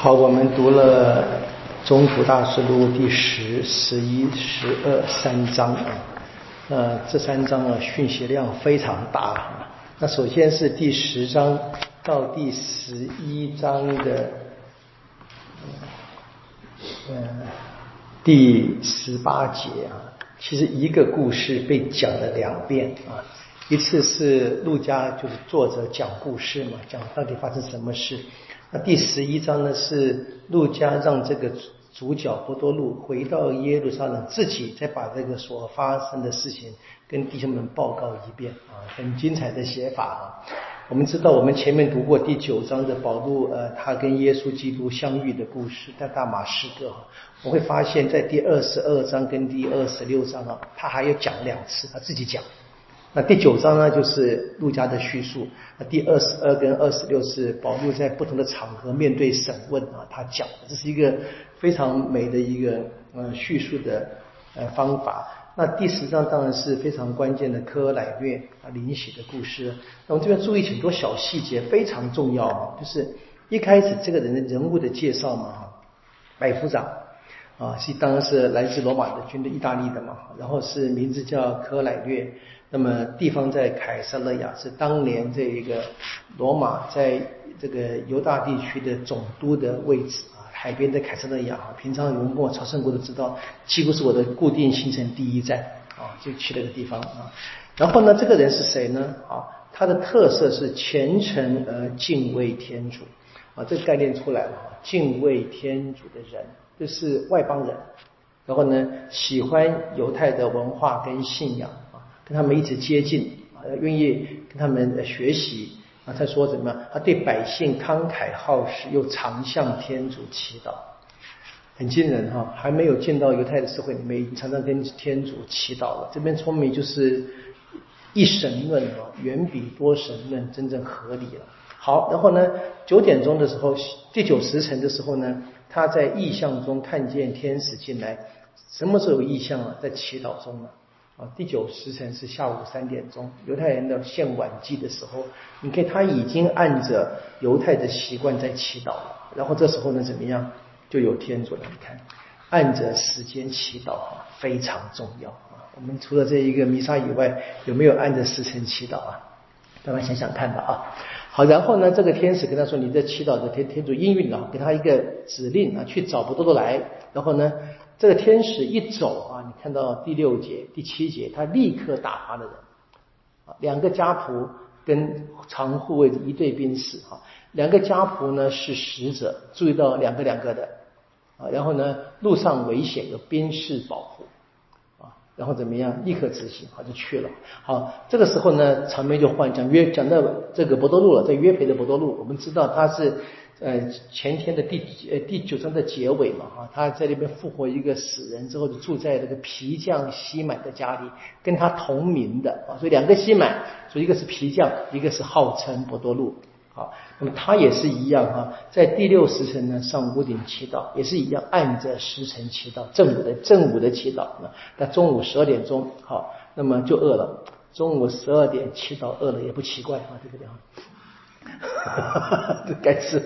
好，我们读了《中途大师录》第十、十一、十二三章啊，呃，这三章啊，讯息量非常大啊。那首先是第十章到第十一章的，呃，第十八节啊，其实一个故事被讲了两遍啊。一次是陆家就是作者讲故事嘛，讲到底发生什么事。那第十一章呢，是路加让这个主角波多禄回到耶路撒冷，自己再把这个所发生的事情跟弟兄们报告一遍啊，很精彩的写法啊。我们知道，我们前面读过第九章的保禄，呃，他跟耶稣基督相遇的故事，在大马士革，我会发现，在第二十二章跟第二十六章啊，他还要讲两次，他自己讲。那第九章呢，就是陆家的叙述。那第二十二跟二十六是保禄在不同的场合面对审问啊，他讲的，这是一个非常美的一个呃叙述的呃方法。那第十章当然是非常关键的科乃略啊灵洗的故事。那我们这边注意很多小细节，非常重要啊，就是一开始这个人的人物的介绍嘛哈，百夫长啊是当然是来自罗马的军队，意大利的嘛，然后是名字叫科乃略。那么地方在凯撒勒亚，是当年这一个罗马在这个犹大地区的总督的位置啊，海边的凯撒勒亚啊，平常有人跟我朝圣过都知道，几乎是我的固定行程第一站啊，就去那个地方啊。然后呢，这个人是谁呢？啊，他的特色是虔诚而敬畏天主啊，这个概念出来了，敬畏天主的人，这是外邦人，然后呢，喜欢犹太的文化跟信仰啊。跟他们一直接近啊，愿意跟他们学习啊。他说什么？他对百姓慷慨好施，又常向天主祈祷，很惊人哈。还没有见到犹太的社会里面常常跟天主祈祷了。这边聪明就是一神论啊，远比多神论真正合理了。好，然后呢，九点钟的时候，第九时辰的时候呢，他在意象中看见天使进来。什么时候有意象啊？在祈祷中呢？啊，第九时辰是下午三点钟，犹太人的献晚祭的时候，你看他已经按着犹太的习惯在祈祷了。然后这时候呢，怎么样就有天主了？你看，按着时间祈祷啊，非常重要啊。我们除了这一个弥撒以外，有没有按着时辰祈祷啊？大家想想看吧啊。好，然后呢，这个天使跟他说：“你在祈祷的天天主应允了，给他一个指令啊，去找不多多来。”然后呢？这个天使一走啊，你看到第六节、第七节，他立刻打发了人啊，两个家仆跟常护卫一对兵士哈，两个家仆呢是使者，注意到两个两个的啊，然后呢路上危险有兵士保护，然后怎么样，立刻执行，好就去了。好，这个时候呢场面就换，讲约讲到这个博多禄了，在约培的博多禄，我们知道他是。呃，前天的第呃第九章的结尾嘛，哈，他在那边复活一个死人之后，就住在这个皮匠西满的家里，跟他同名的啊，所以两个西满，所以一个是皮匠，一个是号称博多禄，好，那么他也是一样哈，在第六时辰呢上屋顶祈祷，也是一样按着时辰祈祷，正午的正午的祈祷那那中午十二点钟好，那么就饿了，中午十二点祈祷饿了也不奇怪啊，对不对啊？这 该是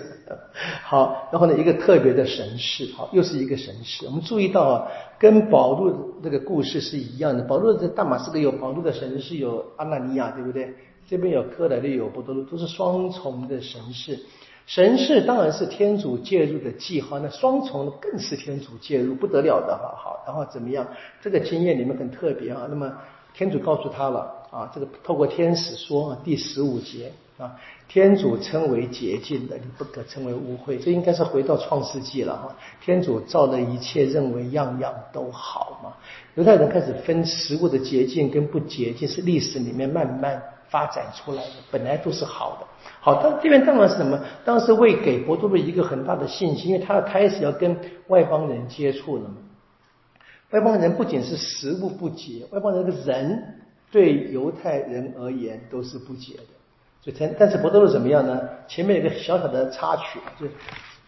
好，然后呢，一个特别的神事，好，又是一个神事。我们注意到啊，跟保禄这个故事是一样的。保禄在大马士革有保禄的神事，有阿纳尼亚，对不对？这边有科莱利，有波多禄，都是双重的神事。神事当然是天主介入的记号，那双重的更是天主介入，不得了的哈。好，然后怎么样？这个经验里面很特别啊。那么天主告诉他了啊，这个透过天使说啊，第十五节。啊，天主称为洁净的，你不可称为污秽。这应该是回到创世纪了哈。天主造的一切，认为样样都好嘛。犹太人开始分食物的洁净跟不洁净，是历史里面慢慢发展出来的，本来都是好的。好，但这边当然是什么？当时为给伯多禄一个很大的信心，因为他要开始要跟外邦人接触了嘛。外邦人不仅是食物不洁，外邦人的人对犹太人而言都是不洁的。所以，但是博多禄怎么样呢？前面有个小小的插曲，就是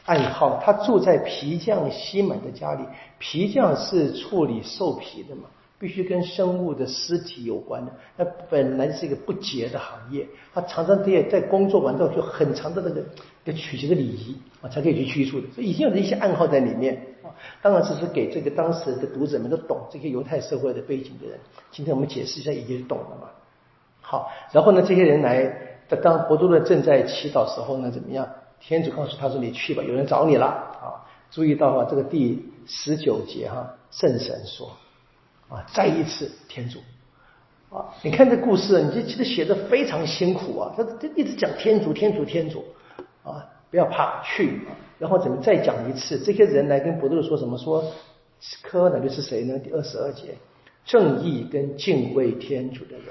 暗号。他住在皮匠西门的家里，皮匠是处理兽皮的嘛，必须跟生物的尸体有关的。那本来是一个不洁的行业，他常常得在工作完之后就很长的那个一个取节的礼仪啊，才可以去驱除的。所以已经有一些暗号在里面啊。当然，这是给这个当时的读者们都懂这些犹太社会的背景的人。今天我们解释一下，已经懂了嘛？好，然后呢，这些人来，当伯多禄正在祈祷时候呢，怎么样？天主告诉他说：“你去吧，有人找你了。”啊，注意到啊，这个第十九节哈，圣神说：“啊，再一次天主啊，你看这故事，你这其实写的非常辛苦啊，他他一直讲天主，天主，天主啊，不要怕，去。啊然后怎么再讲一次？这些人来跟伯多禄说什么？说科乃就是谁呢？第二十二节，正义跟敬畏天主的人。”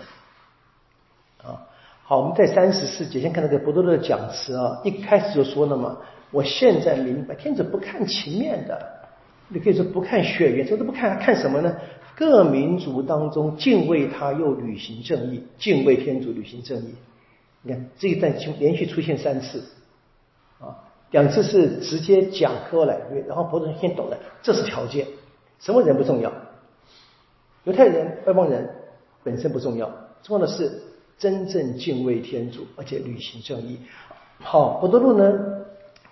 啊，好，我们在三十四节先看那个伯多禄的讲词啊，一开始就说了嘛，我现在明白，天主不看情面的，你可以说不看血缘，这都不看，看什么呢？各民族当中敬畏他又履行正义，敬畏天主履行正义。你看这一段连续出现三次，啊，两次是直接讲科来略，然后伯多禄先懂了，这是条件，什么人不重要？犹太人、外邦人本身不重要，重要的是。真正敬畏天主，而且履行正义。好，伯多禄呢，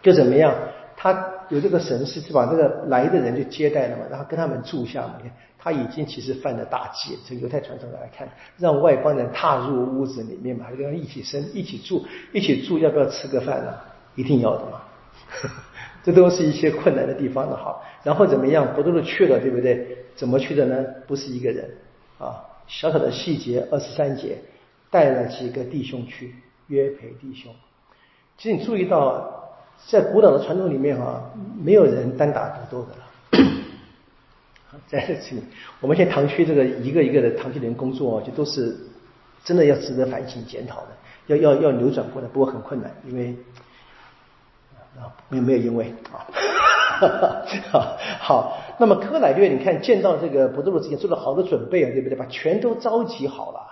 就怎么样？他有这个神事，是把这个来的人就接待了嘛，然后跟他们住下嘛。他已经其实犯了大忌，从犹太传统来看，让外邦人踏入屋子里面嘛，还跟他一起生、一起住、一起住，要不要吃个饭呢？一定要的嘛。这都是一些困难的地方的哈。然后怎么样？不都是去了，对不对？怎么去的呢？不是一个人啊，小小的细节，二十三节。带了几个弟兄去约陪弟兄。其实你注意到，在古老的传统里面哈，没有人单打独斗的了。在这里，我们现在堂区这个一个一个的堂区人工作，就都是真的要值得反省检讨的，要要要扭转过来，不过很困难，因为啊，没有没有因为啊，好，好，那么科乃略，你看见到这个伯多禄之前做了好多准备啊，对不对？把全都召集好了。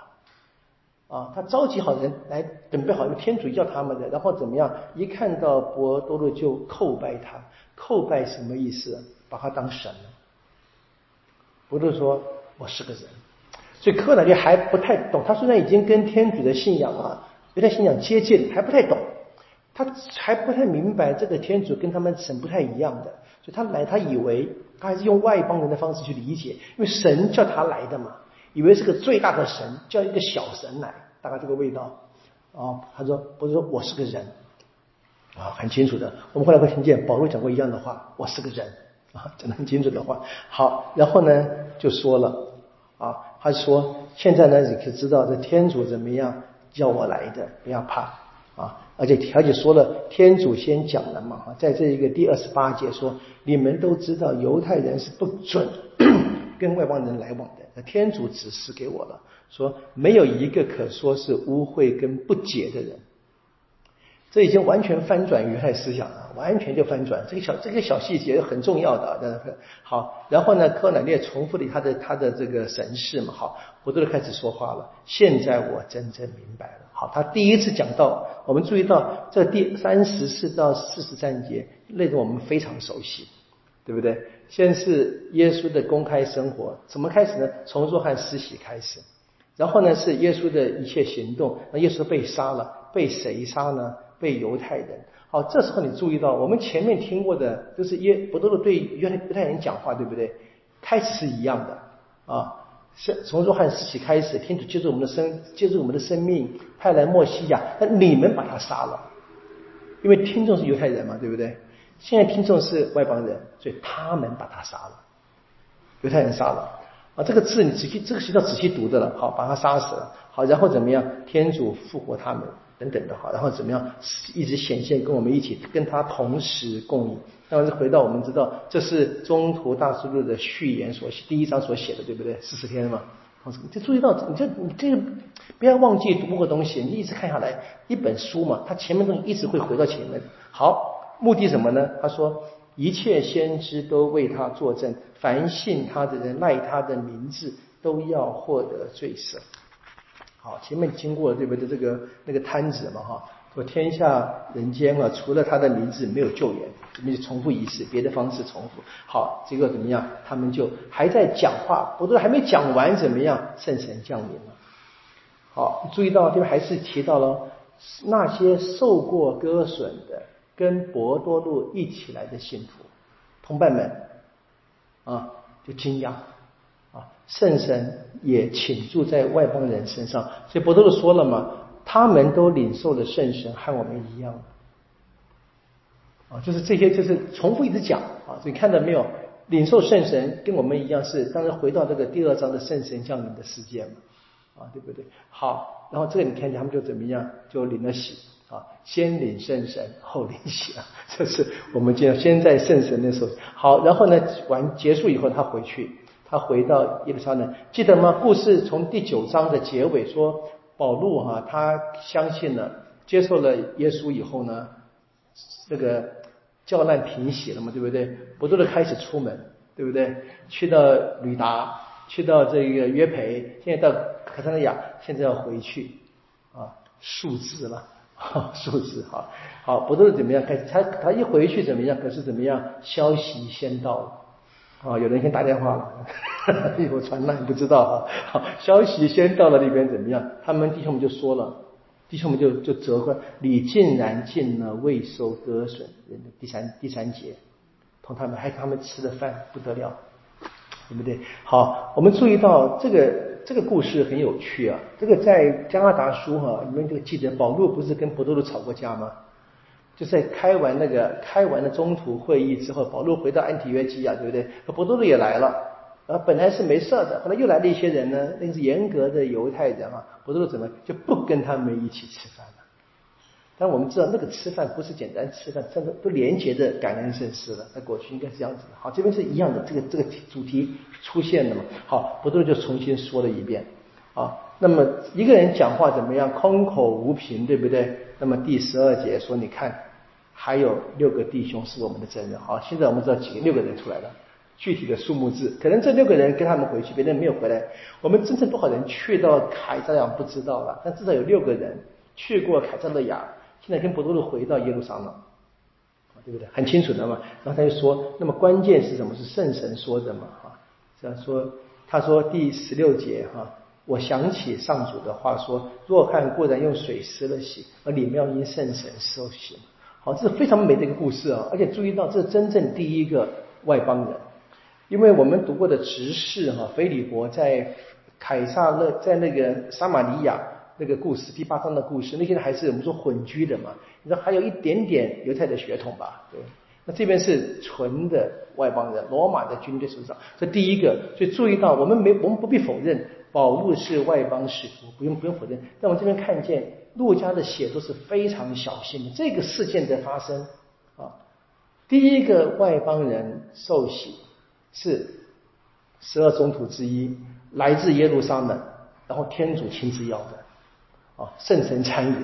啊，他召集好人来准备好，因为天主要他们的，然后怎么样？一看到伯多禄就叩拜他，叩拜什么意思？把他当神了。伯多说：“我是个人。”所以柯南就还不太懂，他虽然已经跟天主的信仰啊，有点信仰接近，还不太懂，他还不太明白这个天主跟他们神不太一样的，所以他来，他以为他还是用外邦人的方式去理解，因为神叫他来的嘛。以为是个最大的神，叫一个小神来，大概这个味道啊。他说不是说我是个人啊，很清楚的。我们后来会听见保罗讲过一样的话，我是个人啊，讲的很清楚的话。好，然后呢就说了啊，他说现在呢你可以知道这天主怎么样叫我来的，不要怕啊。而且条姐说了，天主先讲了嘛，在这一个第二十八节说，你们都知道犹太人是不准跟外邦人来往的。那天主指示给我了，说没有一个可说是污秽跟不洁的人，这已经完全翻转犹太思想了，完全就翻转。这个小这个小细节很重要的，好。然后呢，柯南列重复了他的他的这个神事嘛，好，我都开始说话了。现在我真正明白了。好，他第一次讲到，我们注意到这第三十四到四十三节内容，我们非常熟悉。对不对？先是耶稣的公开生活，怎么开始呢？从若翰施洗开始，然后呢是耶稣的一切行动。那耶稣被杀了，被谁杀呢？被犹太人。好，这时候你注意到，我们前面听过的都是耶伯多禄对犹太犹太人讲话，对不对？开始是一样的啊，是从若翰施洗开始，天主接住我们的生，接住我们的生命，派来墨西亚，那你们把他杀了，因为听众是犹太人嘛，对不对？现在听众是外邦人，所以他们把他杀了，犹太人杀了啊！这个字你仔细，这个是要仔细读的了。好，把他杀死了。好，然后怎么样？天主复活他们等等的。好，然后怎么样？一直显现，跟我们一起，跟他同时共饮。那么回到我们知道，这是中途大师录的序言所写，第一章所写的，对不对？四十天嘛。就注意到，你这你这个不要忘记读过东西，你一直看下来，一本书嘛，它前面东西一直会回到前面。好。目的什么呢？他说：“一切先知都为他作证，凡信他的人，赖他的名字，都要获得罪赦。”好，前面经过对不对？这个那个摊子嘛，哈，说天下人间啊，除了他的名字没有救援，怎么就重复一次，别的方式重复。好，结果怎么样？他们就还在讲话，我都还没讲完，怎么样？圣神降临了。好，注意到这边还是提到了那些受过割损的，跟博多禄一起来的信徒同伴们啊，就惊讶啊，圣神也倾注在外邦人身上。所以博多禄说了嘛。他们都领受了圣神，和我们一样啊，就是这些，就是重复一直讲啊。所以看到没有，领受圣神跟我们一样，是当然回到这个第二章的圣神降临的世界嘛，啊，对不对？好，然后这个你看见他们就怎么样，就领了喜啊，先领圣神，后领血，这是我们讲先在圣神的时候。好，然后呢，完结束以后，他回去，他回到耶路撒冷，记得吗？故事从第九章的结尾说。保禄哈，他相信了，接受了耶稣以后呢，这个教难平息了嘛，对不对？不断的开始出门，对不对？去到吕达，去到这个约培，现在到卡萨利亚，现在要回去啊，数字了，数字哈，好，不断的怎么样？开始他他一回去怎么样？可是怎么样？消息先到了。啊，有人先打电话了，有传了，不知道啊。好，消息先到了那边怎么样？他们弟兄们就说了，弟兄们就就责怪你竟然进了未收割损人的第三第三节，同他们还他们吃的饭不得了，对不对？好，我们注意到这个这个故事很有趣啊。这个在加拿大书哈，你们就记得保罗不是跟伯多禄吵过架吗？就在开完那个开完了中途会议之后，保罗回到安提约基亚，对不对？和伯多禄也来了，然后，本来是没事的，后来又来了一些人呢，那是严格的犹太人啊，伯多禄怎么就不跟他们一起吃饭了？但我们知道那个吃饭不是简单吃饭，真的都连结的感恩圣事了。在过去应该是这样子的。好，这边是一样的，这个这个主题出现了嘛？好，不多就重新说了一遍啊。那么一个人讲话怎么样？空口无凭，对不对？那么第十二节说，你看。还有六个弟兄是我们的真人。好，现在我们知道几个六个人出来了，具体的数目字，可能这六个人跟他们回去，别人没有回来。我们真正多少人去到凯撒亚不知道了，但至少有六个人去过凯撒勒亚，现在跟伯多禄回到耶路撒冷，对不对？很清楚的嘛。然后他就说，那么关键是什么？是圣神说的嘛？哈，这样说，他说第十六节哈，我想起上主的话说，若看固然用水施了洗，而里面要因圣神受洗。好，这是非常美的一个故事啊！而且注意到，这是真正第一个外邦人，因为我们读过的执事哈，腓利伯在凯撒勒在那个撒玛利亚那个故事第八章的故事，那些人还是我们说混居的嘛，你说还有一点点犹太的血统吧？对，那这边是纯的外邦人，罗马的军队手上，这第一个，所以注意到，我们没我们不必否认保禄是外邦使徒，不用不用否认，但我这边看见。陆家的写作是非常小心的。这个事件的发生啊，第一个外邦人受洗是十二宗徒之一，来自耶路撒冷，然后天主亲自要的啊，圣神参与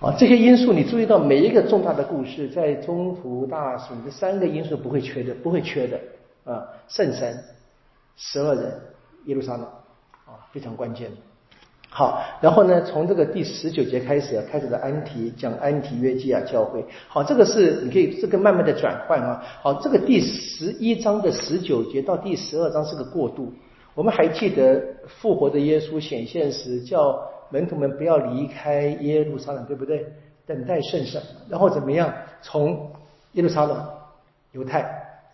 啊，这些因素你注意到每一个重大的故事，在中途大损这三个因素不会缺的，不会缺的啊，圣神、十二人、耶路撒冷啊，非常关键。好，然后呢，从这个第十九节开始，开始的安提讲安提约基亚教会。好，这个是你可以这个慢慢的转换啊。好，这个第十一章的十九节到第十二章是个过渡。我们还记得复活的耶稣显现时，叫门徒们不要离开耶路撒冷，对不对？等待圣神，然后怎么样？从耶路撒冷、犹太、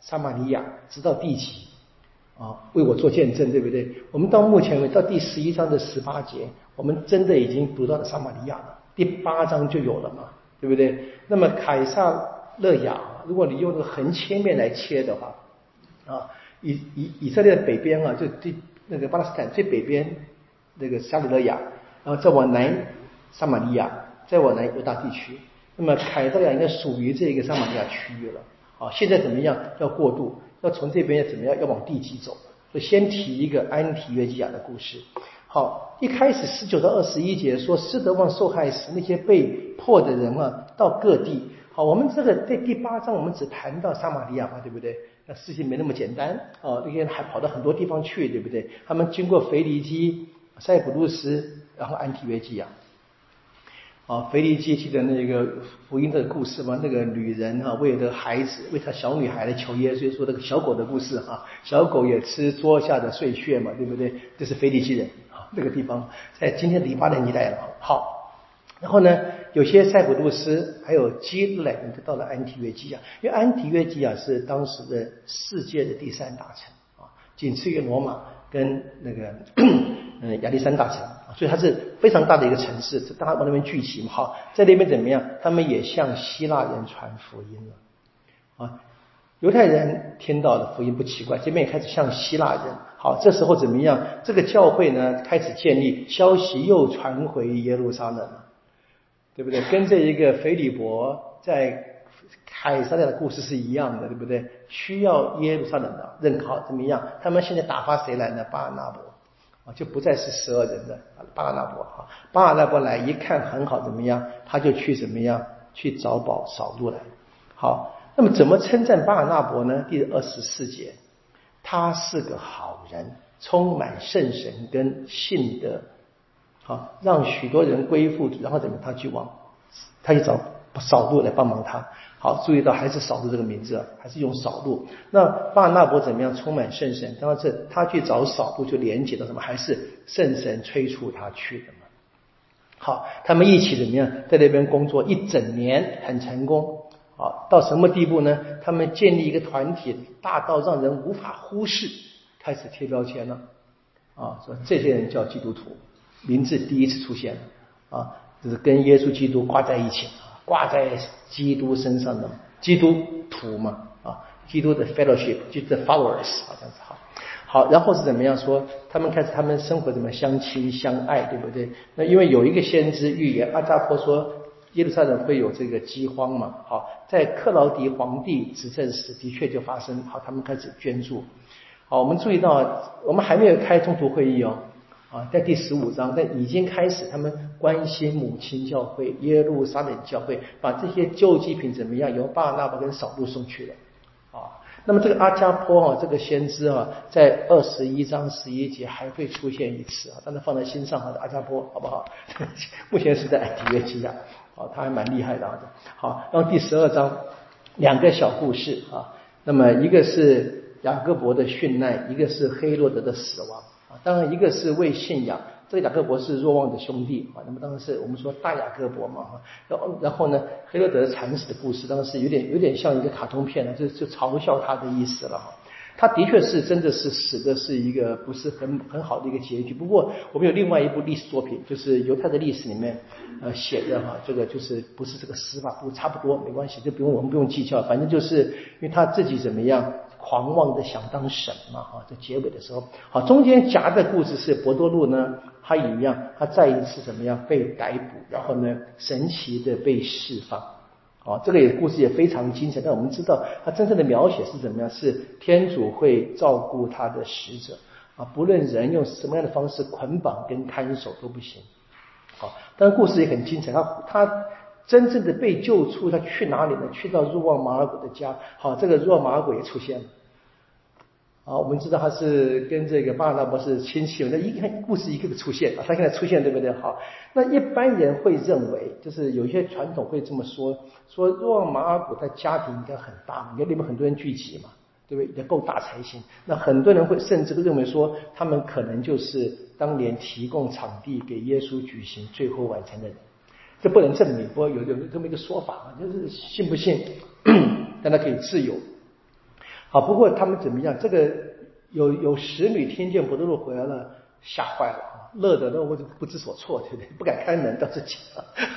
撒玛利亚，直到地极。啊，为我做见证，对不对？我们到目前为止，到第十一章的十八节，我们真的已经读到了撒玛利亚了。第八章就有了嘛，对不对？那么凯撒勒亚，如果你用这个横切面来切的话，啊，以以以色列的北边啊，就最那个巴勒斯坦最北边那个沙里勒亚，然后再往南撒玛利亚，再往南犹大地区。那么凯撒勒亚应该属于这个撒玛利亚区域了。啊，现在怎么样？要过渡。要从这边怎么样？要往地基走，就先提一个安提约基亚的故事。好，一开始十九到二十一节说，施德旺受害时，那些被迫的人啊，到各地。好，我们这个在第八章我们只谈到撒玛利亚嘛，对不对？那事情没那么简单啊，那些人还跑到很多地方去，对不对？他们经过腓尼基、塞浦路斯，然后安提约基亚。啊，腓力基记的那个福音的故事嘛，那个女人哈为了孩子，为她小女孩来求耶稣，说那个小狗的故事哈，小狗也吃桌下的碎屑嘛，对不对？这是腓力基人啊，那个地方在今天黎巴嫩一带了。好，然后呢，有些塞浦路斯还有基勒就到了安提约基亚，因为安提约基亚是当时的世界的第三大城啊，仅次于罗马跟那个嗯亚历山大城。所以它是非常大的一个城市，大家往那边聚集嘛。好，在那边怎么样？他们也向希腊人传福音了啊。犹太人听到的福音不奇怪，这边也开始向希腊人。好，这时候怎么样？这个教会呢开始建立，消息又传回耶路撒冷了，对不对？跟这一个腓利伯在凯撒的故事是一样的，对不对？需要耶路撒冷的认可，怎么样？他们现在打发谁来呢？巴拿伯。就不再是十二人的巴尔纳伯哈，巴尔纳伯来一看很好，怎么样？他就去怎么样？去找宝扫路来。好，那么怎么称赞巴尔纳伯呢？第二十四节，他是个好人，充满圣神跟信德，好，让许多人归附。然后怎么？他去往，他去找扫路来帮忙他。好，注意到还是扫路这个名字，还是用扫路。那巴拿伯怎么样？充满圣神。当然是他去找扫路，就连接到什么？还是圣神催促他去的嘛。好，他们一起怎么样？在那边工作一整年，很成功。好，到什么地步呢？他们建立一个团体，大到让人无法忽视，开始贴标签了。啊，说这些人叫基督徒，名字第一次出现了。啊，就是跟耶稣基督挂在一起。挂在基督身上的基督徒嘛啊，基督的 fellowship 就是 followers 好像是好，好，然后是怎么样说？他们开始他们生活怎么相亲相爱，对不对？那因为有一个先知预言，阿扎坡说耶路撒冷会有这个饥荒嘛。好，在克劳迪皇帝执政时的确就发生。好，他们开始捐助。好，我们注意到，我们还没有开中途会议哦。啊，在第十五章，但已经开始，他们关心母亲教会耶路撒冷教会，把这些救济品怎么样，由巴拿巴跟扫路送去了。啊，那么这个阿加坡啊，这个先知啊，在二十一章十一节还会出现一次啊，但是放在心上哈的阿加坡，好不好？目前是在安提约基亚，啊，他还蛮厉害的啊。好，然后第十二章两个小故事啊，那么一个是雅各伯的殉难，一个是黑洛德的死亡。当然，一个是为信仰，这个雅各伯是若望的兄弟啊。那么当然是我们说大雅各伯嘛哈。然后然后呢，黑罗德惨死的故事，当然是有点有点像一个卡通片了，就就嘲笑他的意思了哈。他的确是真的是死的是一个不是很很好的一个结局。不过我们有另外一部历史作品，就是犹太的历史里面呃写的哈，这个就是不是这个诗吧？不差不多没关系，就不用我们不用计较，反正就是因为他自己怎么样。狂妄的想当神嘛，哈，在结尾的时候，好，中间夹的故事是博多禄呢，他一样，他再一次怎么样被逮捕，然后呢，神奇的被释放，啊，这个也故事也非常精彩。但我们知道，他真正的描写是怎么样？是天主会照顾他的使者，啊，不论人用什么样的方式捆绑跟看守都不行，好，但是故事也很精彩，他他。真正的被救出，他去哪里呢？去到若望马尔谷的家。好，这个若望马尔谷也出现了。啊，我们知道他是跟这个巴尔纳伯是亲戚。那一看故事一个个出现啊，他现在出现对不对？好，那一般人会认为，就是有些传统会这么说：说若望马尔谷他家庭应该很大，你看里面很多人聚集嘛，对不对？也够大才行。那很多人会甚至都认为说，他们可能就是当年提供场地给耶稣举行最后晚餐的人。这不能证明，不过有有这么一个说法啊，就是信不信，但他可以自由。好，不过他们怎么样？这个有有使女听见伯多禄回来了，吓坏了。乐得呢，我就不知所措，对不对？不敢开门到自己。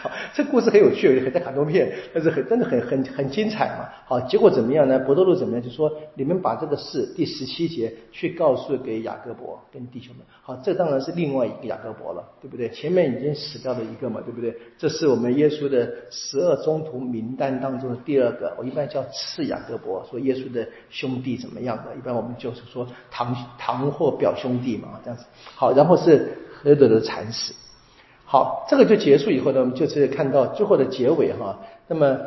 好，这故事很有趣，很在卡通片，但是很真的很很很精彩嘛。好，结果怎么样呢？伯多禄怎么样？就说你们把这个事第十七节去告诉给雅各伯跟弟兄们。好，这当然是另外一个雅各伯了，对不对？前面已经死掉了一个嘛，对不对？这是我们耶稣的十二宗徒名单当中的第二个，我一般叫次雅各伯，说耶稣的兄弟怎么样的？一般我们就是说堂堂或表兄弟嘛，这样子。好，然后是。何德的惨死，好，这个就结束以后呢，我们就是看到最后的结尾哈。那么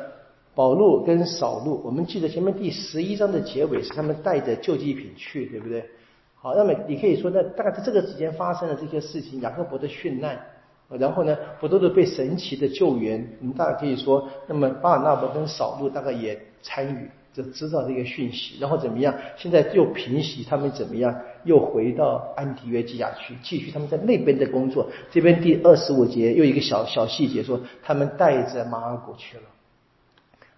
保禄跟扫路，我们记得前面第十一章的结尾是他们带着救济品去，对不对？好，那么你可以说，那大概在这个时间发生的这些事情，雅各伯的殉难，然后呢，不断的被神奇的救援。我们大概可以说，那么巴尔纳伯跟扫路大概也参与，就知道这个讯息，然后怎么样？现在又平息，他们怎么样？又回到安提约基亚去，继续他们在那边的工作。这边第二十五节又一个小小细节说，他们带着马尔古去了。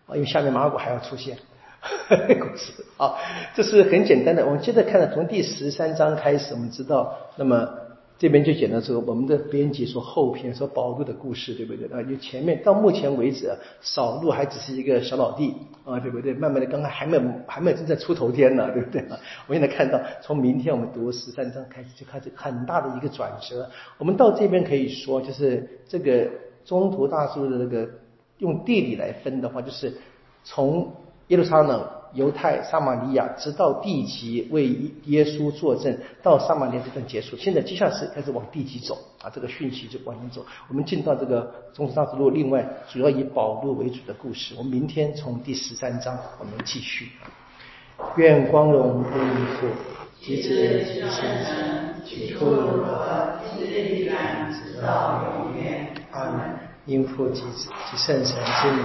啊，因为下面马尔古还要出现。故事啊，这是很简单的。我们接着看从第十三章开始，我们知道，那么这边就讲到说，我们的编辑说后篇说保罗的故事，对不对啊？就前面到目前为止，扫路还只是一个小老弟啊，对不对？慢慢的，刚刚还没有还没有正在出头天呢，对不对啊？我现在看到，从明天我们读十三章开始，就开始很大的一个转折。我们到这边可以说，就是这个中途大叔的那个用地理来分的话，就是从。耶路撒冷、犹太、撒玛利亚，直到地极为耶稣作证，到撒玛利亚这段结束。现在接下来是开始往地极走啊，这个讯息就往前走。我们进到这个中途大之路，另外主要以保罗为主的故事。我们明天从第十三章我们继续。愿光荣归于父，及子及圣神，起初如何，今日必然，直到永远。阿门。因父及子及圣神之名。